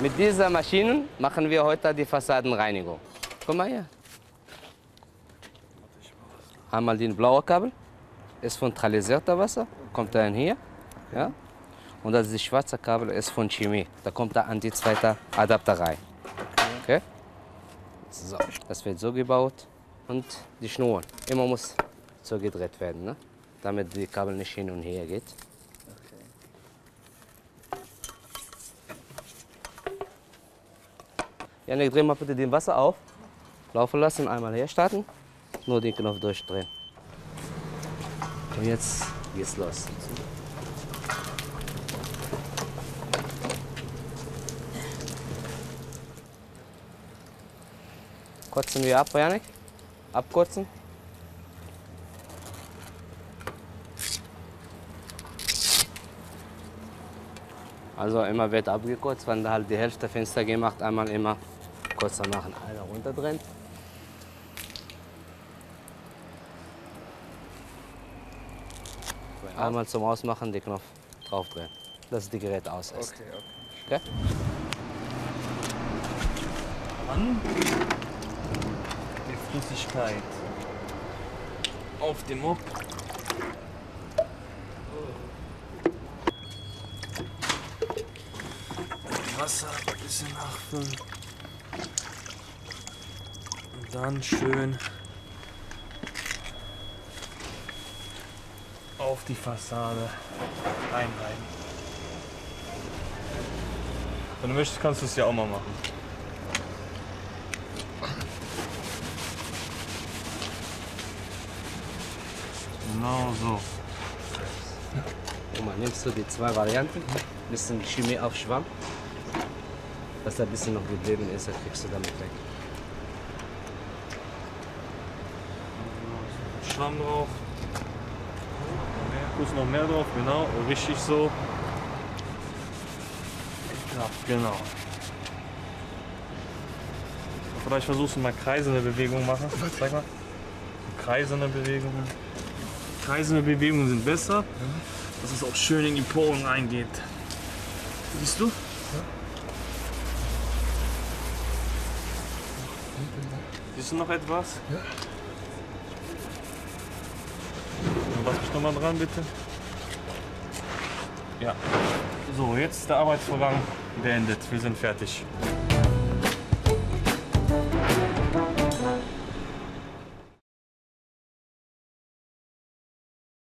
Mit dieser Maschine machen wir heute die Fassadenreinigung. Guck mal hier. Einmal den blaue Kabel, ist von tralisierter Wasser, kommt dann hier. Ja? Und das ist schwarze Kabel, ist von Chemie. Da kommt da an die zweite Adapter. Okay? So, das wird so gebaut. Und die Schnur, immer muss so gedreht werden, ne? damit die Kabel nicht hin und her geht. Janik, dreh mal bitte den Wasser auf. Laufen lassen, einmal her starten. Nur den Knopf durchdrehen. Und jetzt geht's los. Kurzen wir ab, Janik. Abkurzen. Also immer wird abgekürzt, wenn da halt die Hälfte Fenster gemacht, einmal immer kurzer machen. Einer runterdrehen. Einmal zum Ausmachen den Knopf draufdrehen, dass das Gerät aus ist. Okay, okay. Okay? An die Flüssigkeit auf dem Mob. Wasser ein bisschen nachfüllen. Und dann schön auf die Fassade einreiben. Wenn du möchtest, kannst du es ja auch mal machen. Genau so. Guck mal, nimmst du die zwei Varianten, bisschen Chemie auf Schwamm, dass da ein bisschen noch geblieben ist, das kriegst du damit weg. Schwamm drauf. Kurz noch mehr drauf, genau, richtig so. Ja, genau. Vielleicht versuchst du mal kreisende Bewegungen machen. Zeig mal. Kreisende Bewegungen. Kreisende Bewegungen sind besser, dass es auch schön in die Poren reingeht. Siehst du? Siehst du noch etwas? Ja. Lass mich nochmal dran, bitte. Ja. So, jetzt ist der Arbeitsvorgang beendet. Wir sind fertig.